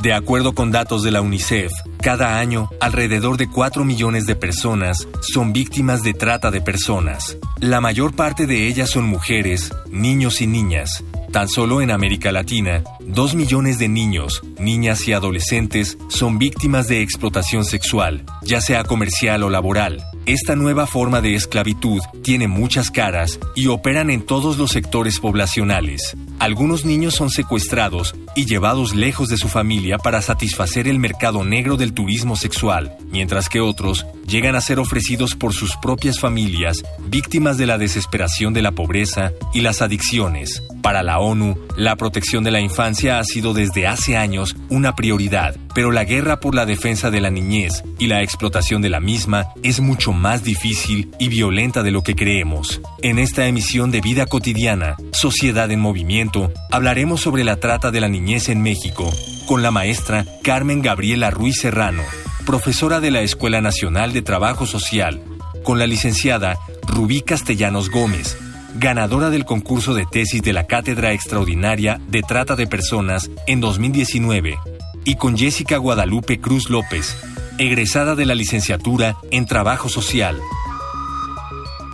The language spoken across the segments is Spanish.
De acuerdo con datos de la UNICEF, cada año alrededor de 4 millones de personas son víctimas de trata de personas. La mayor parte de ellas son mujeres, niños y niñas. Tan solo en América Latina, 2 millones de niños, niñas y adolescentes son víctimas de explotación sexual, ya sea comercial o laboral. Esta nueva forma de esclavitud tiene muchas caras y operan en todos los sectores poblacionales. Algunos niños son secuestrados y llevados lejos de su familia para satisfacer el mercado negro del turismo sexual, mientras que otros llegan a ser ofrecidos por sus propias familias, víctimas de la desesperación de la pobreza y las adicciones. Para la ONU, la protección de la infancia ha sido desde hace años una prioridad, pero la guerra por la defensa de la niñez y la explotación de la misma es mucho más difícil y violenta de lo que creemos. En esta emisión de Vida Cotidiana, Sociedad en Movimiento, hablaremos sobre la trata de la niñez en México, con la maestra Carmen Gabriela Ruiz Serrano, profesora de la Escuela Nacional de Trabajo Social, con la licenciada Rubí Castellanos Gómez, ganadora del concurso de tesis de la Cátedra Extraordinaria de Trata de Personas en 2019, y con Jessica Guadalupe Cruz López, egresada de la licenciatura en Trabajo Social.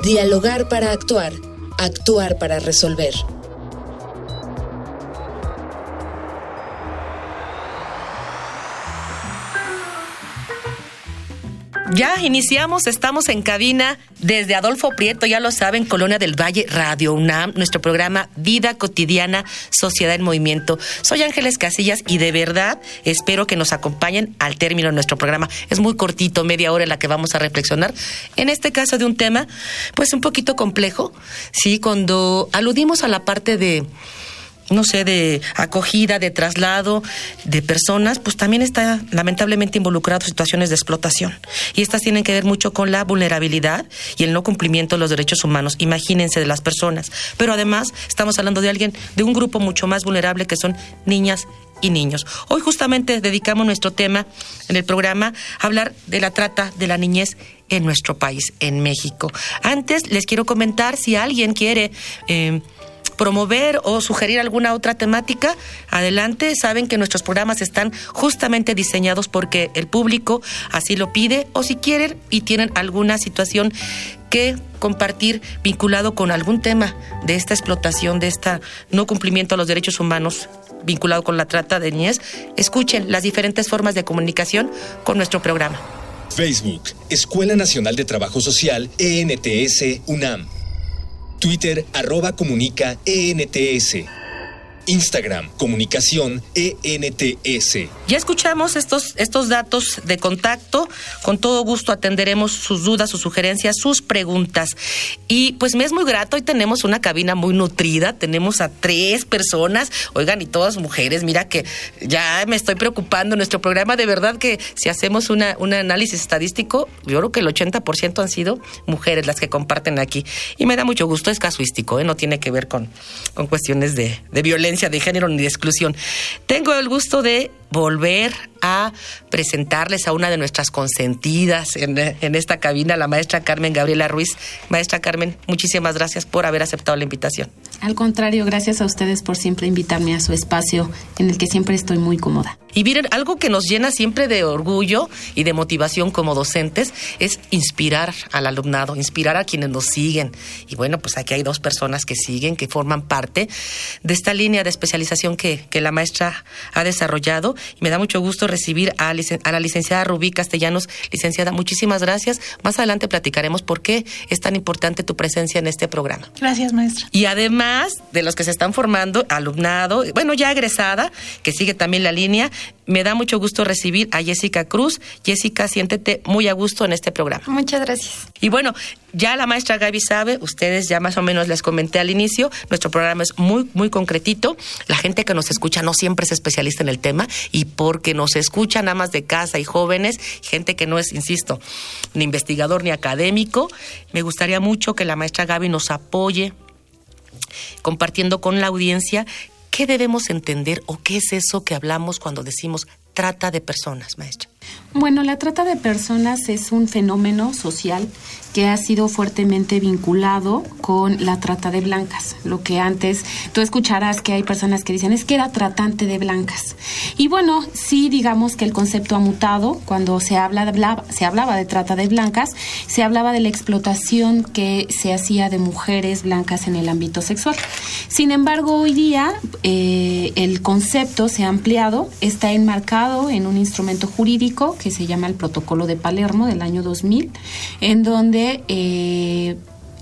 Dialogar para actuar, actuar para resolver. Ya iniciamos, estamos en cabina desde Adolfo Prieto, ya lo saben, Colonia del Valle, Radio UNAM, nuestro programa Vida Cotidiana, Sociedad en Movimiento. Soy Ángeles Casillas y de verdad espero que nos acompañen al término de nuestro programa. Es muy cortito, media hora en la que vamos a reflexionar. En este caso de un tema, pues un poquito complejo, ¿sí? Cuando aludimos a la parte de no sé, de acogida, de traslado de personas, pues también está lamentablemente involucrado situaciones de explotación. Y estas tienen que ver mucho con la vulnerabilidad y el no cumplimiento de los derechos humanos. Imagínense de las personas. Pero además estamos hablando de alguien, de un grupo mucho más vulnerable que son niñas y niños. Hoy justamente dedicamos nuestro tema en el programa a hablar de la trata de la niñez en nuestro país, en México. Antes les quiero comentar si alguien quiere... Eh, promover o sugerir alguna otra temática, adelante. Saben que nuestros programas están justamente diseñados porque el público así lo pide o si quieren y tienen alguna situación que compartir vinculado con algún tema de esta explotación, de este no cumplimiento a los derechos humanos vinculado con la trata de niñez, escuchen las diferentes formas de comunicación con nuestro programa. Facebook, Escuela Nacional de Trabajo Social, ENTS, UNAM. Twitter arroba comunica ENTS. Instagram, comunicación ENTS. Ya escuchamos estos, estos datos de contacto. Con todo gusto atenderemos sus dudas, sus sugerencias, sus preguntas. Y pues me es muy grato. Hoy tenemos una cabina muy nutrida. Tenemos a tres personas. Oigan, y todas mujeres. Mira que ya me estoy preocupando. Nuestro programa, de verdad que si hacemos una, un análisis estadístico, yo creo que el 80% han sido mujeres las que comparten aquí. Y me da mucho gusto. Es casuístico, ¿eh? no tiene que ver con, con cuestiones de, de violencia de género ni de exclusión. Tengo el gusto de volver a presentarles a una de nuestras consentidas en, en, esta cabina, la maestra Carmen Gabriela Ruiz. Maestra Carmen, muchísimas gracias por haber aceptado la invitación. Al contrario, gracias a ustedes por siempre invitarme a su espacio en el que siempre estoy muy cómoda. Y miren, algo que nos llena siempre de orgullo y de motivación como docentes es inspirar al alumnado, inspirar a quienes nos siguen. Y bueno, pues aquí hay dos personas que siguen, que forman parte de esta línea de especialización que, que la maestra ha desarrollado. Y me da mucho gusto recibir a, a la licenciada Rubí Castellanos. Licenciada, muchísimas gracias. Más adelante platicaremos por qué es tan importante tu presencia en este programa. Gracias, maestra. Y además de los que se están formando, alumnado, bueno, ya egresada, que sigue también la línea, Me da mucho gusto recibir a Jessica Cruz. Jessica, siéntete muy a gusto en este programa. Muchas gracias. Y bueno, ya la maestra Gaby sabe, ustedes ya más o menos les comenté al inicio, nuestro programa es muy, muy concretito. La gente que nos escucha no siempre es especialista en el tema y porque nos escuchan nada más de casa y jóvenes, gente que no es, insisto, ni investigador ni académico, me gustaría mucho que la maestra Gaby nos apoye compartiendo con la audiencia ¿Qué debemos entender o qué es eso que hablamos cuando decimos trata de personas, maestra? Bueno, la trata de personas es un fenómeno social que ha sido fuertemente vinculado con la trata de blancas. Lo que antes tú escucharás que hay personas que dicen es que era tratante de blancas. Y bueno, sí digamos que el concepto ha mutado. Cuando se, habla se hablaba de trata de blancas, se hablaba de la explotación que se hacía de mujeres blancas en el ámbito sexual. Sin embargo, hoy día eh, el concepto se ha ampliado, está enmarcado en un instrumento jurídico que se llama el Protocolo de Palermo del año 2000, en donde eh,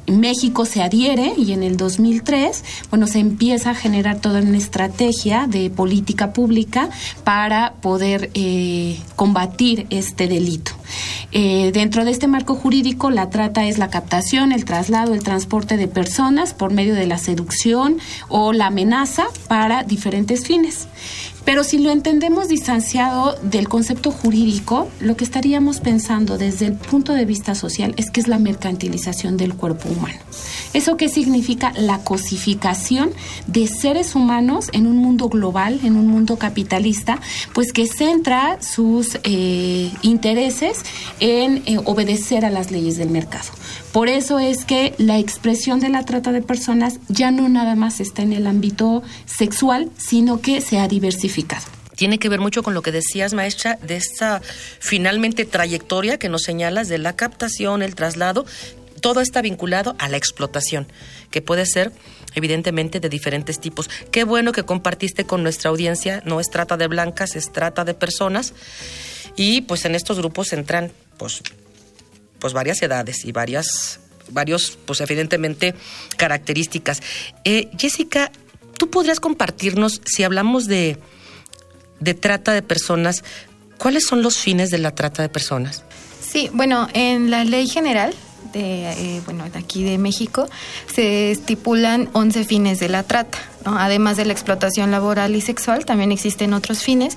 México se adhiere y en el 2003, bueno, se empieza a generar toda una estrategia de política pública para poder eh, combatir este delito. Eh, dentro de este marco jurídico, la trata es la captación, el traslado, el transporte de personas por medio de la seducción o la amenaza para diferentes fines. Pero si lo entendemos distanciado del concepto jurídico, lo que estaríamos pensando desde el punto de vista social es que es la mercantilización del cuerpo humano. ¿Eso qué significa? La cosificación de seres humanos en un mundo global, en un mundo capitalista, pues que centra sus eh, intereses en eh, obedecer a las leyes del mercado. Por eso es que la expresión de la trata de personas ya no nada más está en el ámbito sexual, sino que se ha diversificado tiene que ver mucho con lo que decías, maestra, de esta finalmente trayectoria que nos señalas de la captación, el traslado, todo está vinculado a la explotación, que puede ser evidentemente de diferentes tipos. Qué bueno que compartiste con nuestra audiencia, no es trata de blancas, es trata de personas. Y pues en estos grupos entran pues pues varias edades y varias, varios, pues evidentemente, características. Eh, Jessica, ¿tú podrías compartirnos, si hablamos de, de trata de personas, cuáles son los fines de la trata de personas? Sí, bueno, en la ley general de, eh, bueno, de aquí de México, se estipulan 11 fines de la trata. Además de la explotación laboral y sexual, también existen otros fines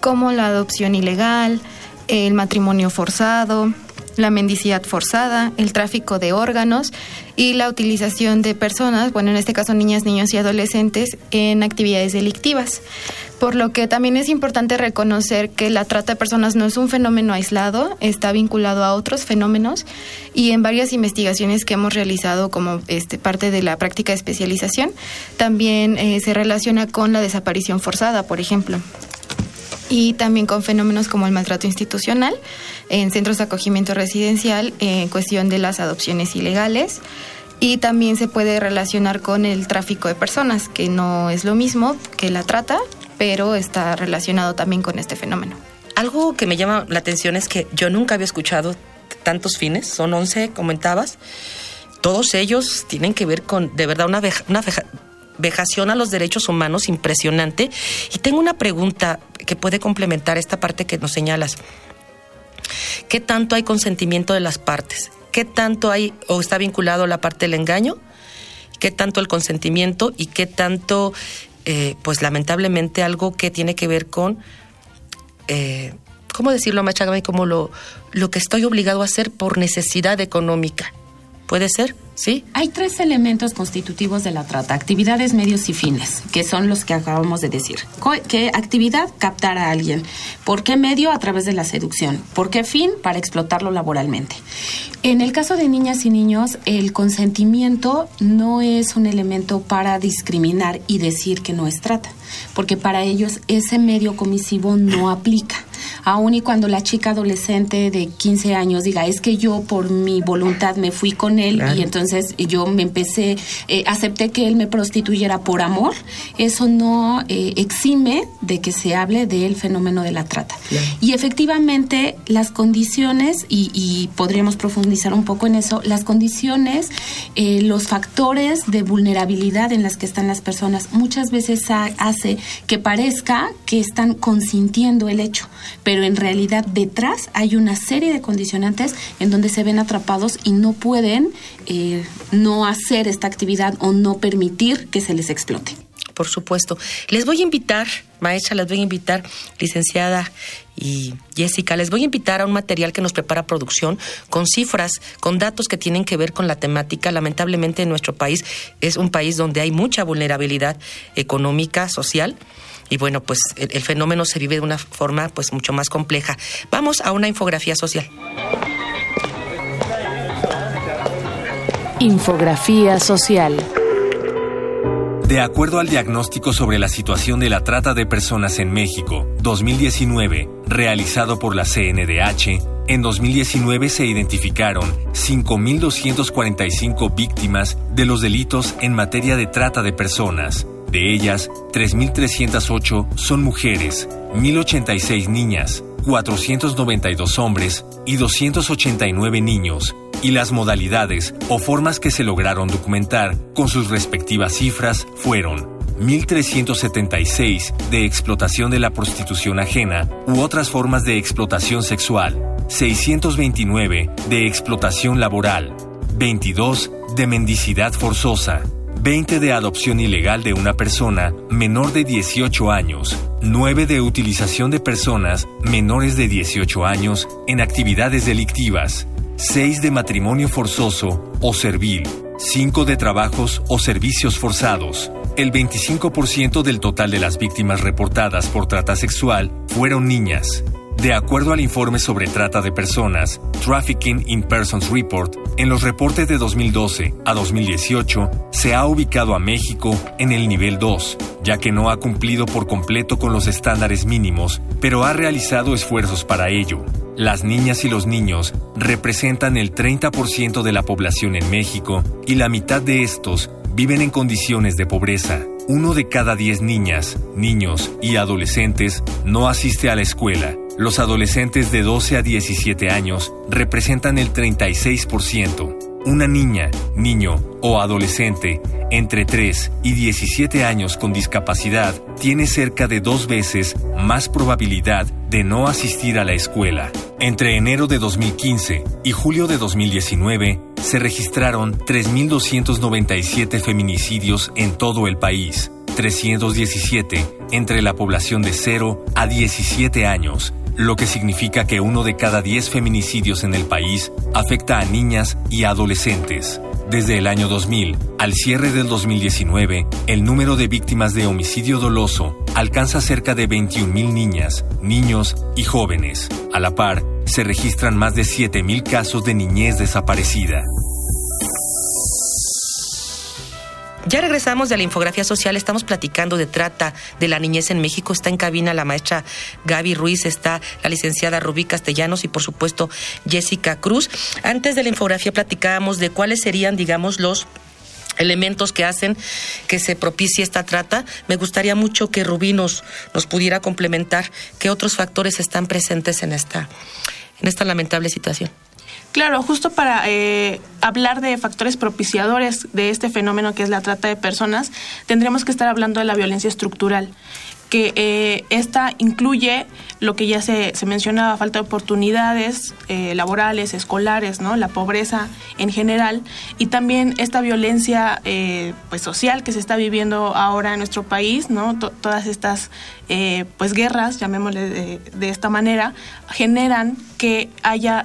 como la adopción ilegal, el matrimonio forzado, la mendicidad forzada, el tráfico de órganos y la utilización de personas, bueno, en este caso niñas, niños y adolescentes, en actividades delictivas. Por lo que también es importante reconocer que la trata de personas no es un fenómeno aislado, está vinculado a otros fenómenos y en varias investigaciones que hemos realizado como este, parte de la práctica de especialización, también eh, se relaciona con la desaparición forzada, por ejemplo y también con fenómenos como el maltrato institucional en centros de acogimiento residencial en cuestión de las adopciones ilegales y también se puede relacionar con el tráfico de personas, que no es lo mismo que la trata, pero está relacionado también con este fenómeno. Algo que me llama la atención es que yo nunca había escuchado tantos fines, son 11, comentabas. Todos ellos tienen que ver con, de verdad, una, una vejación a los derechos humanos impresionante. Y tengo una pregunta que puede complementar esta parte que nos señalas. ¿Qué tanto hay consentimiento de las partes? ¿Qué tanto hay o está vinculado la parte del engaño? ¿Qué tanto el consentimiento y qué tanto, eh, pues lamentablemente, algo que tiene que ver con, eh, ¿cómo decirlo, Machagami? Como lo, lo que estoy obligado a hacer por necesidad económica. ¿Puede ser? ¿Sí? Hay tres elementos constitutivos de la trata, actividades, medios y fines, que son los que acabamos de decir. ¿Qué actividad? Captar a alguien. ¿Por qué medio? A través de la seducción. ¿Por qué fin? Para explotarlo laboralmente. En el caso de niñas y niños, el consentimiento no es un elemento para discriminar y decir que no es trata, porque para ellos ese medio comisivo no aplica. aun y cuando la chica adolescente de 15 años diga, es que yo por mi voluntad me fui con él y entonces yo me empecé, eh, acepté que él me prostituyera por amor, eso no eh, exime de que se hable del fenómeno de la trata. Y efectivamente las condiciones, y, podríamos profundizar un poco en eso, las condiciones, eh, los factores de vulnerabilidad en las que están las personas, muchas veces hace que parezca que están consintiendo el hecho, pero en realidad detrás hay una serie de condicionantes en donde se ven atrapados y no pueden eh, no hacer esta actividad o no permitir que se les explote. Por supuesto. Les voy a invitar, maestra, les voy a invitar, licenciada y Jessica, les voy a invitar a un material que nos prepara producción con cifras, con datos que tienen que ver con la temática. Lamentablemente en nuestro país es un país donde hay mucha vulnerabilidad económica, social. Y bueno, pues el, el fenómeno se vive de una forma pues mucho más compleja. Vamos a una infografía social. Infografía social. De acuerdo al diagnóstico sobre la situación de la trata de personas en México 2019, realizado por la CNDH, en 2019 se identificaron 5.245 víctimas de los delitos en materia de trata de personas. De ellas, 3.308 son mujeres, 1.086 niñas, 492 hombres y 289 niños, y las modalidades o formas que se lograron documentar con sus respectivas cifras fueron 1.376 de explotación de la prostitución ajena u otras formas de explotación sexual, 629 de explotación laboral, 22 de mendicidad forzosa, 20 de adopción ilegal de una persona menor de 18 años, 9 de utilización de personas menores de 18 años en actividades delictivas, 6 de matrimonio forzoso o servil, 5 de trabajos o servicios forzados. El 25% del total de las víctimas reportadas por trata sexual fueron niñas. De acuerdo al informe sobre trata de personas, Trafficking in Persons Report, en los reportes de 2012 a 2018, se ha ubicado a México en el nivel 2, ya que no ha cumplido por completo con los estándares mínimos, pero ha realizado esfuerzos para ello. Las niñas y los niños representan el 30% de la población en México y la mitad de estos viven en condiciones de pobreza. Uno de cada diez niñas, niños y adolescentes no asiste a la escuela. Los adolescentes de 12 a 17 años representan el 36% una niña, niño o adolescente entre 3 y 17 años con discapacidad tiene cerca de dos veces más probabilidad de no asistir a la escuela. Entre enero de 2015 y julio de 2019 se registraron 3.297 feminicidios en todo el país, 317 entre la población de 0 a 17 años lo que significa que uno de cada 10 feminicidios en el país afecta a niñas y adolescentes. Desde el año 2000 al cierre del 2019, el número de víctimas de homicidio doloso alcanza cerca de 21.000 niñas, niños y jóvenes. A la par, se registran más de 7.000 casos de niñez desaparecida. Ya regresamos de la infografía social, estamos platicando de trata de la niñez en México. Está en cabina la maestra Gaby Ruiz, está la licenciada Rubí Castellanos y por supuesto Jessica Cruz. Antes de la infografía platicábamos de cuáles serían, digamos, los elementos que hacen que se propicie esta trata. Me gustaría mucho que Rubí nos, nos pudiera complementar qué otros factores están presentes en esta, en esta lamentable situación. Claro, justo para eh, hablar de factores propiciadores de este fenómeno que es la trata de personas, tendríamos que estar hablando de la violencia estructural que eh, esta incluye lo que ya se, se mencionaba, falta de oportunidades eh, laborales, escolares, ¿no? la pobreza en general y también esta violencia pues social que se está viviendo ahora en nuestro país, ¿no? todas estas pues guerras, llamémosle de, de, esta manera, generan que haya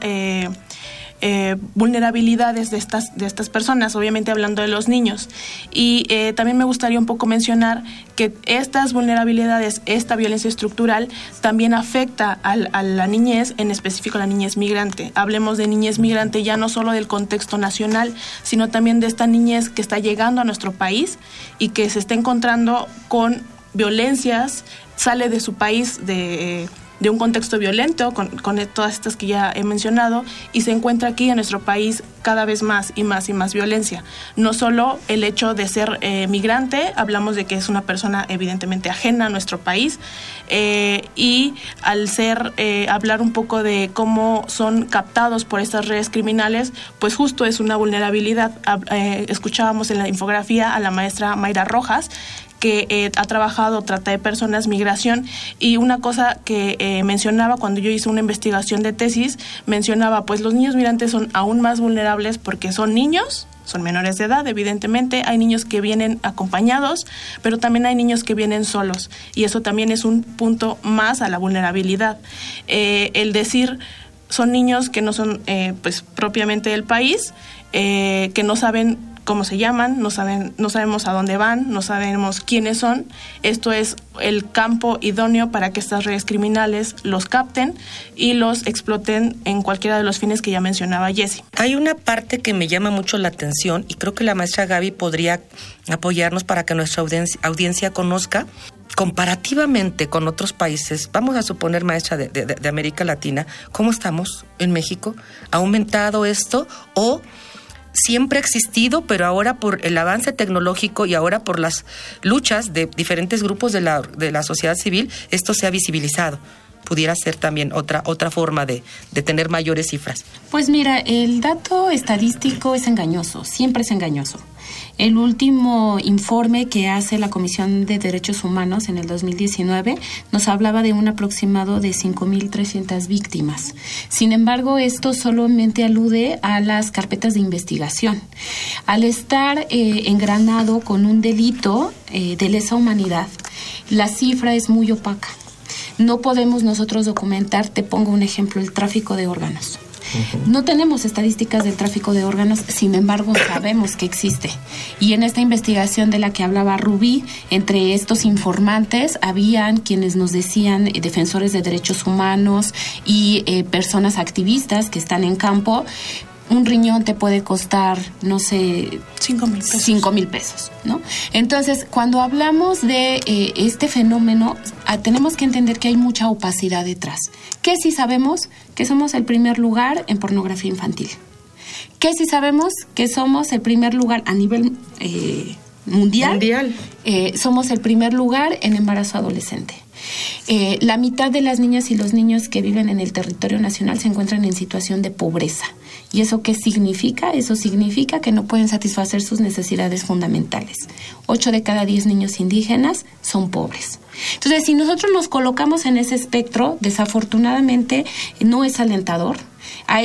eh, vulnerabilidades de estas, de estas personas, obviamente hablando de los niños. Y eh, también me gustaría un poco mencionar que estas vulnerabilidades, esta violencia estructural, también afecta a, la niñez, en específico a la niñez migrante. Hablemos de niñez migrante ya no solo del contexto nacional, sino también de esta niñez que está llegando a nuestro país y que se está encontrando con violencias, sale de su país de de un contexto violento con, todas estas que ya he mencionado y se encuentra aquí en nuestro país cada vez más y más y más violencia. No solo el hecho de ser eh, migrante, hablamos de que es una persona evidentemente ajena a nuestro país eh, y al ser, eh, hablar un poco de cómo son captados por estas redes criminales, pues justo es una vulnerabilidad. escuchábamos en la infografía a la maestra Mayra Rojas, que eh, ha trabajado trata de personas, migración, y una cosa que eh, mencionaba cuando yo hice una investigación de tesis, mencionaba, pues los niños migrantes son aún más vulnerables porque son niños, son menores de edad, evidentemente, hay niños que vienen acompañados, pero también hay niños que vienen solos, y eso también es un punto más a la vulnerabilidad. Eh, el decir, son niños que no son pues propiamente del país, que no saben cómo se llaman, no, saben, no sabemos a dónde van, no sabemos quiénes son. Esto es el campo idóneo para que estas redes criminales los capten y los exploten en cualquiera de los fines que ya mencionaba Jesse. Hay una parte que me llama mucho la atención y creo que la maestra Gaby podría apoyarnos para que nuestra audiencia, conozca comparativamente con otros países, vamos a suponer maestra de, de América Latina, ¿cómo estamos en México? ¿Ha aumentado esto o siempre ha existido, pero ahora por el avance tecnológico y ahora por las luchas de diferentes grupos de la, de la sociedad civil, esto se ha visibilizado pudiera ser también otra otra forma de, de, tener mayores cifras. Pues mira, el dato estadístico es engañoso, siempre es engañoso. El último informe que hace la Comisión de Derechos Humanos en el 2019 nos hablaba de un aproximado de 5.300 víctimas. Sin embargo, esto solamente alude a las carpetas de investigación. Al estar eh, engranado con un delito eh, de lesa humanidad, la cifra es muy opaca. No podemos nosotros documentar, te pongo un ejemplo, el tráfico de órganos. No tenemos estadísticas del tráfico de órganos, sin embargo sabemos que existe. Y en esta investigación de la que hablaba Rubí, entre estos informantes habían quienes nos decían eh, defensores de derechos humanos y eh, personas activistas que están en campo, un riñón te puede costar, no sé, cinco mil pesos. Cinco mil pesos, ¿no? Entonces, cuando hablamos de eh, este fenómeno, ah, tenemos que entender que hay mucha opacidad detrás. ¿Qué si sabemos? Que somos el primer lugar en pornografía infantil. ¿Qué si sabemos? Que somos el primer lugar a nivel eh, mundial. Mundial. Eh, somos el primer lugar en embarazo adolescente. La mitad de las niñas y los niños que viven en el territorio nacional se encuentran en situación de pobreza. ¿Y eso qué significa? Eso significa que no pueden satisfacer sus necesidades fundamentales. Ocho de cada diez niños indígenas son pobres. Entonces, si nosotros nos colocamos en ese espectro, desafortunadamente no es alentador.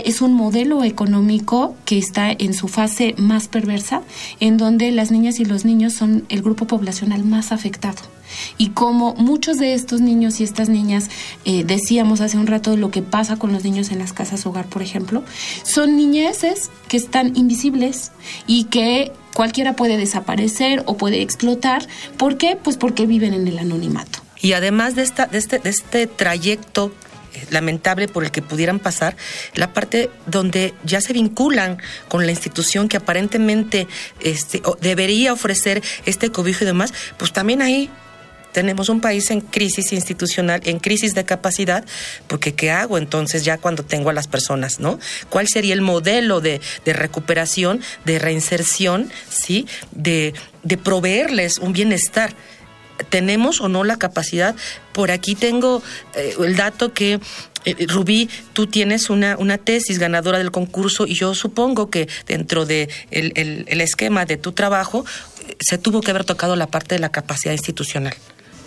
Es un modelo económico que está en su fase más perversa, en donde las niñas y los niños son el grupo poblacional más afectado y como muchos de estos niños y estas niñas, eh, decíamos hace un rato lo que pasa con los niños en las casas hogar, por ejemplo, son niñeces que están invisibles y que cualquiera puede desaparecer o puede explotar. ¿Por qué? Pues porque viven en el anonimato. Y además de, esta, de, este, de este trayecto eh, lamentable por el que pudieran pasar, la parte donde ya se vinculan con la institución que aparentemente este, debería ofrecer este cobijo y demás, pues también ahí tenemos un país en crisis institucional, en crisis de capacidad, porque ¿qué hago entonces ya cuando tengo a las personas, no? ¿Cuál sería el modelo de, recuperación, de reinserción, sí, de, proveerles un bienestar? ¿Tenemos o no la capacidad? Por aquí tengo eh, el dato que eh, Rubí, tú tienes una, tesis ganadora del concurso y yo supongo que dentro de esquema de tu trabajo eh, se tuvo que haber tocado la parte de la capacidad institucional.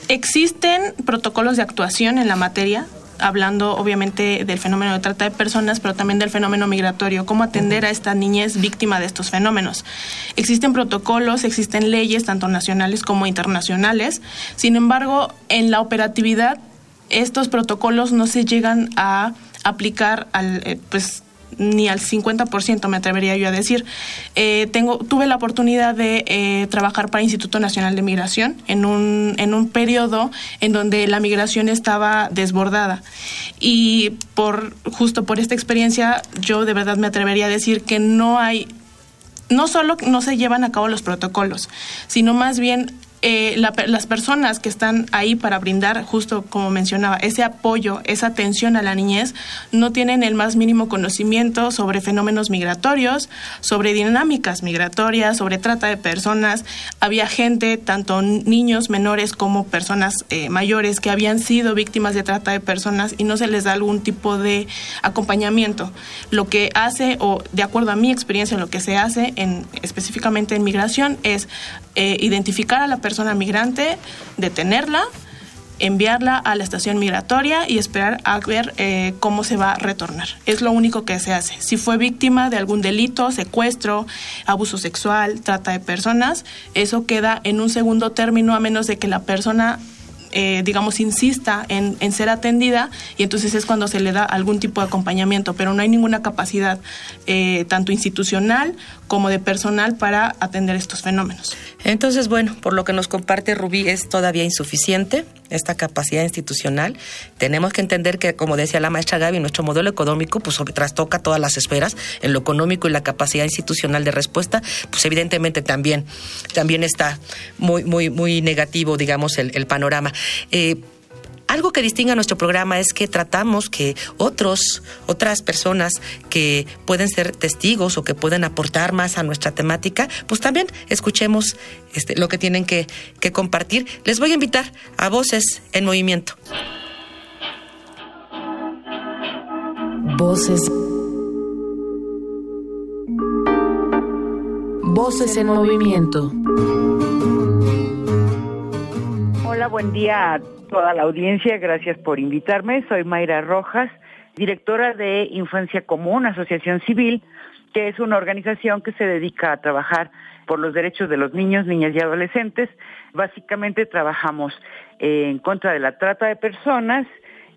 Existen protocolos de actuación en la materia, hablando obviamente del fenómeno de trata de personas, pero también del fenómeno migratorio, cómo atender a esta niñez víctima de estos fenómenos. Existen protocolos, existen leyes, tanto nacionales como internacionales. Sin embargo, en la operatividad, estos protocolos no se llegan a aplicar al, eh, pues, ni al 50% me atrevería yo a decir. Eh, tengo, tuve la oportunidad de eh, trabajar para Instituto Nacional de Migración en un, en un periodo en donde la migración estaba desbordada. Y por, justo por esta experiencia, yo de verdad me atrevería a decir que no hay, no solo no se llevan a cabo los protocolos, sino más bien eh, las personas que están ahí para brindar, justo como mencionaba, ese apoyo, esa atención a la niñez, no tienen el más mínimo conocimiento sobre fenómenos migratorios, sobre dinámicas migratorias, sobre trata de personas. Había gente, tanto niños menores como personas eh, mayores, que habían sido víctimas de trata de personas y no se les da algún tipo de acompañamiento. Lo que hace, o de acuerdo a mi experiencia, lo que se hace en, específicamente en migración es eh, identificar a la persona migrante, detenerla, enviarla a la estación migratoria y esperar a ver eh, cómo se va a retornar. Es lo único que se hace. Si fue víctima de algún delito, secuestro, abuso sexual, trata de personas, eso queda en un segundo término a menos de que la persona eh, digamos, insista en, ser atendida y entonces es cuando se le da algún tipo de acompañamiento, pero no hay ninguna capacidad eh, tanto institucional como de personal para atender estos fenómenos. Entonces, bueno, por lo que nos comparte Rubí, es todavía insuficiente esta capacidad institucional. Tenemos que entender que, como decía la maestra Gaby, nuestro modelo económico pues trastoca todas las esferas, en lo económico y la capacidad institucional de respuesta, pues evidentemente también, también está muy, muy, muy negativo, digamos, el panorama. Eh, algo que distingue a nuestro programa es que tratamos que otros, otras personas que pueden ser testigos o que pueden aportar más a nuestra temática, pues también escuchemos este, lo que tienen que, que compartir. Les voy a invitar a Voces en Movimiento. Voces. Voces en movimiento. Buen día a toda la audiencia. Gracias por invitarme. Soy Mayra Rojas, directora de Infancia Común, Asociación Civil, que es una organización que se dedica a trabajar por los derechos de los niños, niñas y adolescentes. Básicamente trabajamos en contra de la trata de personas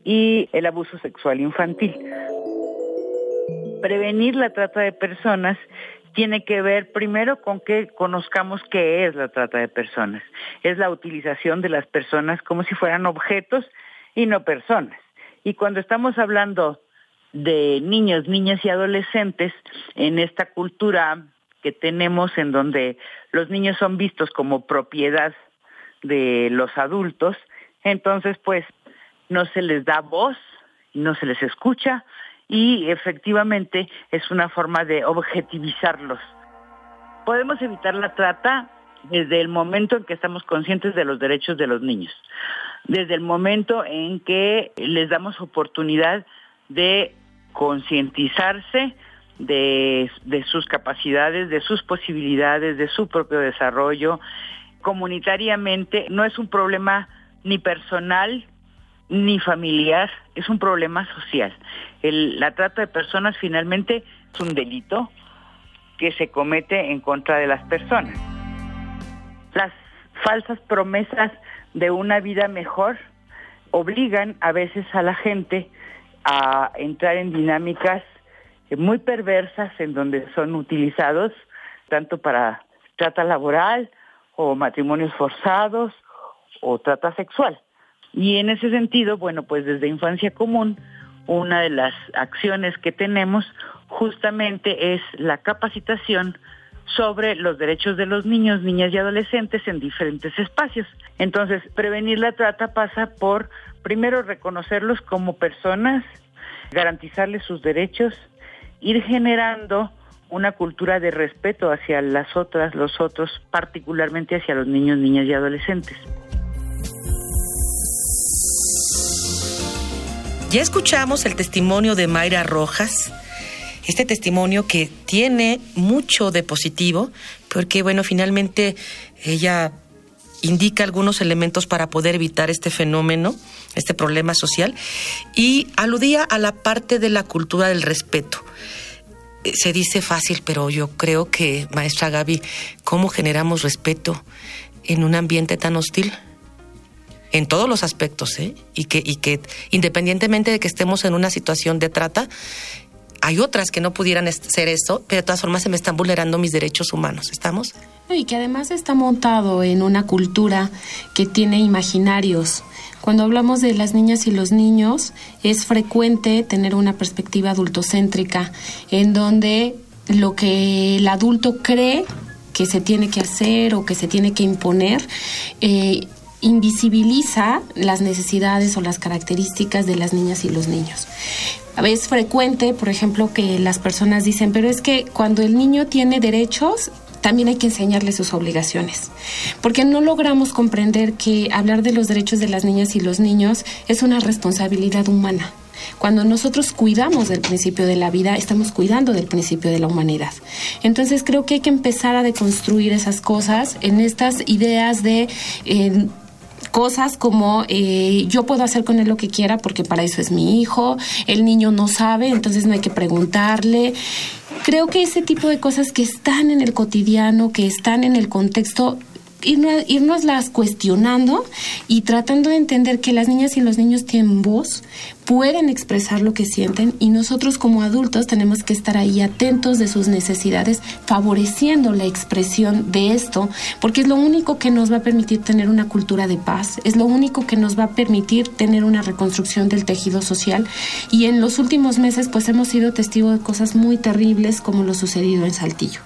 y el abuso sexual infantil. Prevenir la trata de personas tiene que ver primero con que conozcamos qué es la trata de personas. Es la utilización de las personas como si fueran objetos y no personas. Y cuando estamos hablando de niños, niñas y adolescentes en esta cultura que tenemos en donde los niños son vistos como propiedad de los adultos, entonces pues no se les da voz, no se les escucha, y efectivamente es una forma de objetivizarlos. Podemos evitar la trata desde el momento en que estamos conscientes de los derechos de los niños, desde el momento en que les damos oportunidad de concientizarse de, de, sus capacidades, de sus posibilidades, de su propio desarrollo. Comunitariamente no es un problema ni personal ni familiar, es un problema social. la trata de personas finalmente es un delito que se comete en contra de las personas. Las falsas promesas de una vida mejor obligan a veces a la gente a entrar en dinámicas muy perversas en donde son utilizados tanto para trata laboral o matrimonios forzados o trata sexual. Y en ese sentido, bueno, pues desde Infancia Común, una de las acciones que tenemos justamente es la capacitación sobre los derechos de los niños, niñas y adolescentes en diferentes espacios. Entonces, prevenir la trata pasa por, primero, reconocerlos como personas, garantizarles sus derechos, ir generando una cultura de respeto hacia las otras, los otros, particularmente hacia los niños, niñas y adolescentes. Ya escuchamos el testimonio de Mayra Rojas, este testimonio que tiene mucho de positivo, porque bueno, finalmente ella indica algunos elementos para poder evitar este fenómeno, este problema social, y aludía a la parte de la cultura del respeto. Se dice fácil, pero yo creo que, maestra Gaby, ¿cómo generamos respeto en un ambiente tan hostil? En todos los aspectos, ¿eh? y, que, y que independientemente de que estemos en una situación de trata, hay otras que no pudieran ser eso, pero de todas formas se me están vulnerando mis derechos humanos. ¿Estamos? Y que además está montado en una cultura que tiene imaginarios. Cuando hablamos de las niñas y los niños, es frecuente tener una perspectiva adultocéntrica, en donde lo que el adulto cree que se tiene que hacer o que se tiene que imponer, eh, invisibiliza las necesidades o las características de las niñas y los niños. Es frecuente, por ejemplo, que las personas dicen, pero es que cuando el niño tiene derechos, también hay que enseñarle sus obligaciones, porque no logramos comprender que hablar de los derechos de las niñas y los niños es una responsabilidad humana. Cuando nosotros cuidamos del principio de la vida, estamos cuidando del principio de la humanidad. Entonces creo que hay que empezar a deconstruir esas cosas en estas ideas de... Eh, cosas como eh, yo puedo hacer con él lo que quiera porque para eso es mi hijo, el niño no sabe, entonces no hay que preguntarle. Creo que ese tipo de cosas que están en el cotidiano, que están en el contexto, irnos, las cuestionando y tratando de entender que las niñas y los niños tienen voz, pueden expresar lo que sienten y nosotros como adultos tenemos que estar ahí atentos de sus necesidades, favoreciendo la expresión de esto, porque es lo único que nos va a permitir tener una cultura de paz, es lo único que nos va a permitir tener una reconstrucción del tejido social y en los últimos meses pues hemos sido testigos de cosas muy terribles como lo sucedido en Saltillo.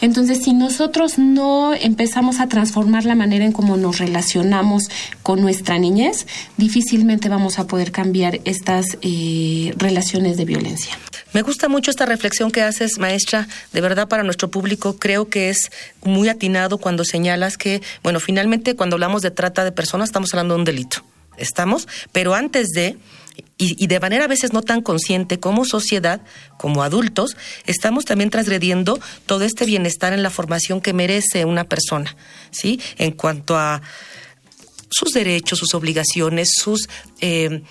Entonces, si nosotros no empezamos a transformar la manera en cómo nos relacionamos con nuestra niñez, difícilmente vamos a poder cambiar estas eh, relaciones de violencia. Me gusta mucho esta reflexión que haces, maestra. De verdad, para nuestro público creo que es muy atinado cuando señalas que, bueno, finalmente cuando hablamos de trata de personas estamos hablando de un delito. Estamos, pero antes de, y, de manera a veces no tan consciente como sociedad, como adultos, estamos también transgrediendo todo este bienestar en la formación que merece una persona, ¿sí? En cuanto a sus derechos, sus obligaciones, sus... Eh,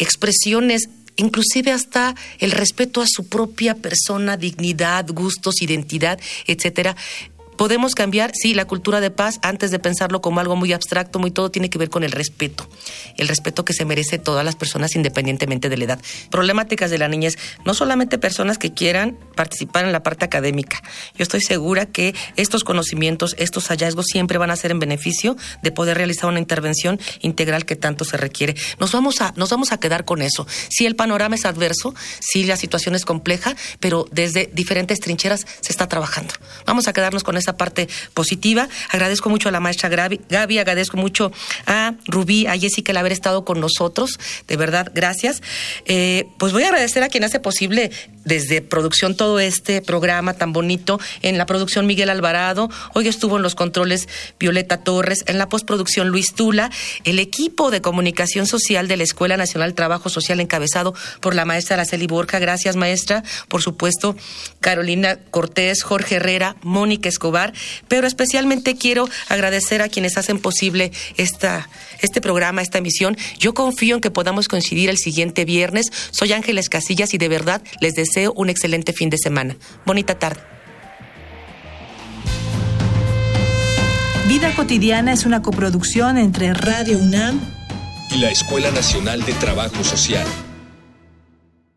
expresiones inclusive hasta el respeto a su propia persona, dignidad, gustos, identidad, etcétera. Podemos cambiar, sí, la cultura de paz antes de pensarlo como algo muy abstracto, muy todo tiene que ver con el respeto, el respeto que se merece todas las personas independientemente de la edad. Problemáticas de la niñez, no solamente personas que quieran participar en la parte académica. Yo estoy segura que estos conocimientos, estos hallazgos siempre van a ser en beneficio de poder realizar una intervención integral que tanto se requiere. Nos vamos a, nos vamos a quedar con eso. Si el panorama es adverso, si la situación es compleja, pero desde diferentes trincheras se está trabajando. Vamos a quedarnos con esa parte positiva. Agradezco mucho a la maestra Gaby, agradezco mucho a Rubí, a Jessica el haber estado con nosotros. De verdad, gracias. Eh, pues voy a agradecer a quien hace posible desde producción todo este programa tan bonito. En la producción Miguel Alvarado, hoy estuvo en los controles Violeta Torres, en la postproducción Luis Tula, el equipo de comunicación social de la Escuela Nacional Trabajo Social encabezado por la maestra Araceli Borja. Gracias, maestra. Por supuesto, Carolina Cortés, Jorge Herrera, Mónica Escobar, pero especialmente quiero agradecer a quienes hacen posible esta, este programa, esta emisión. Yo confío en que podamos coincidir el siguiente viernes. Soy Ángeles Casillas y de verdad les deseo deseo un excelente fin de semana. Bonita tarde. Vida Cotidiana es una coproducción entre Radio UNAM y la Escuela Nacional de Trabajo Social.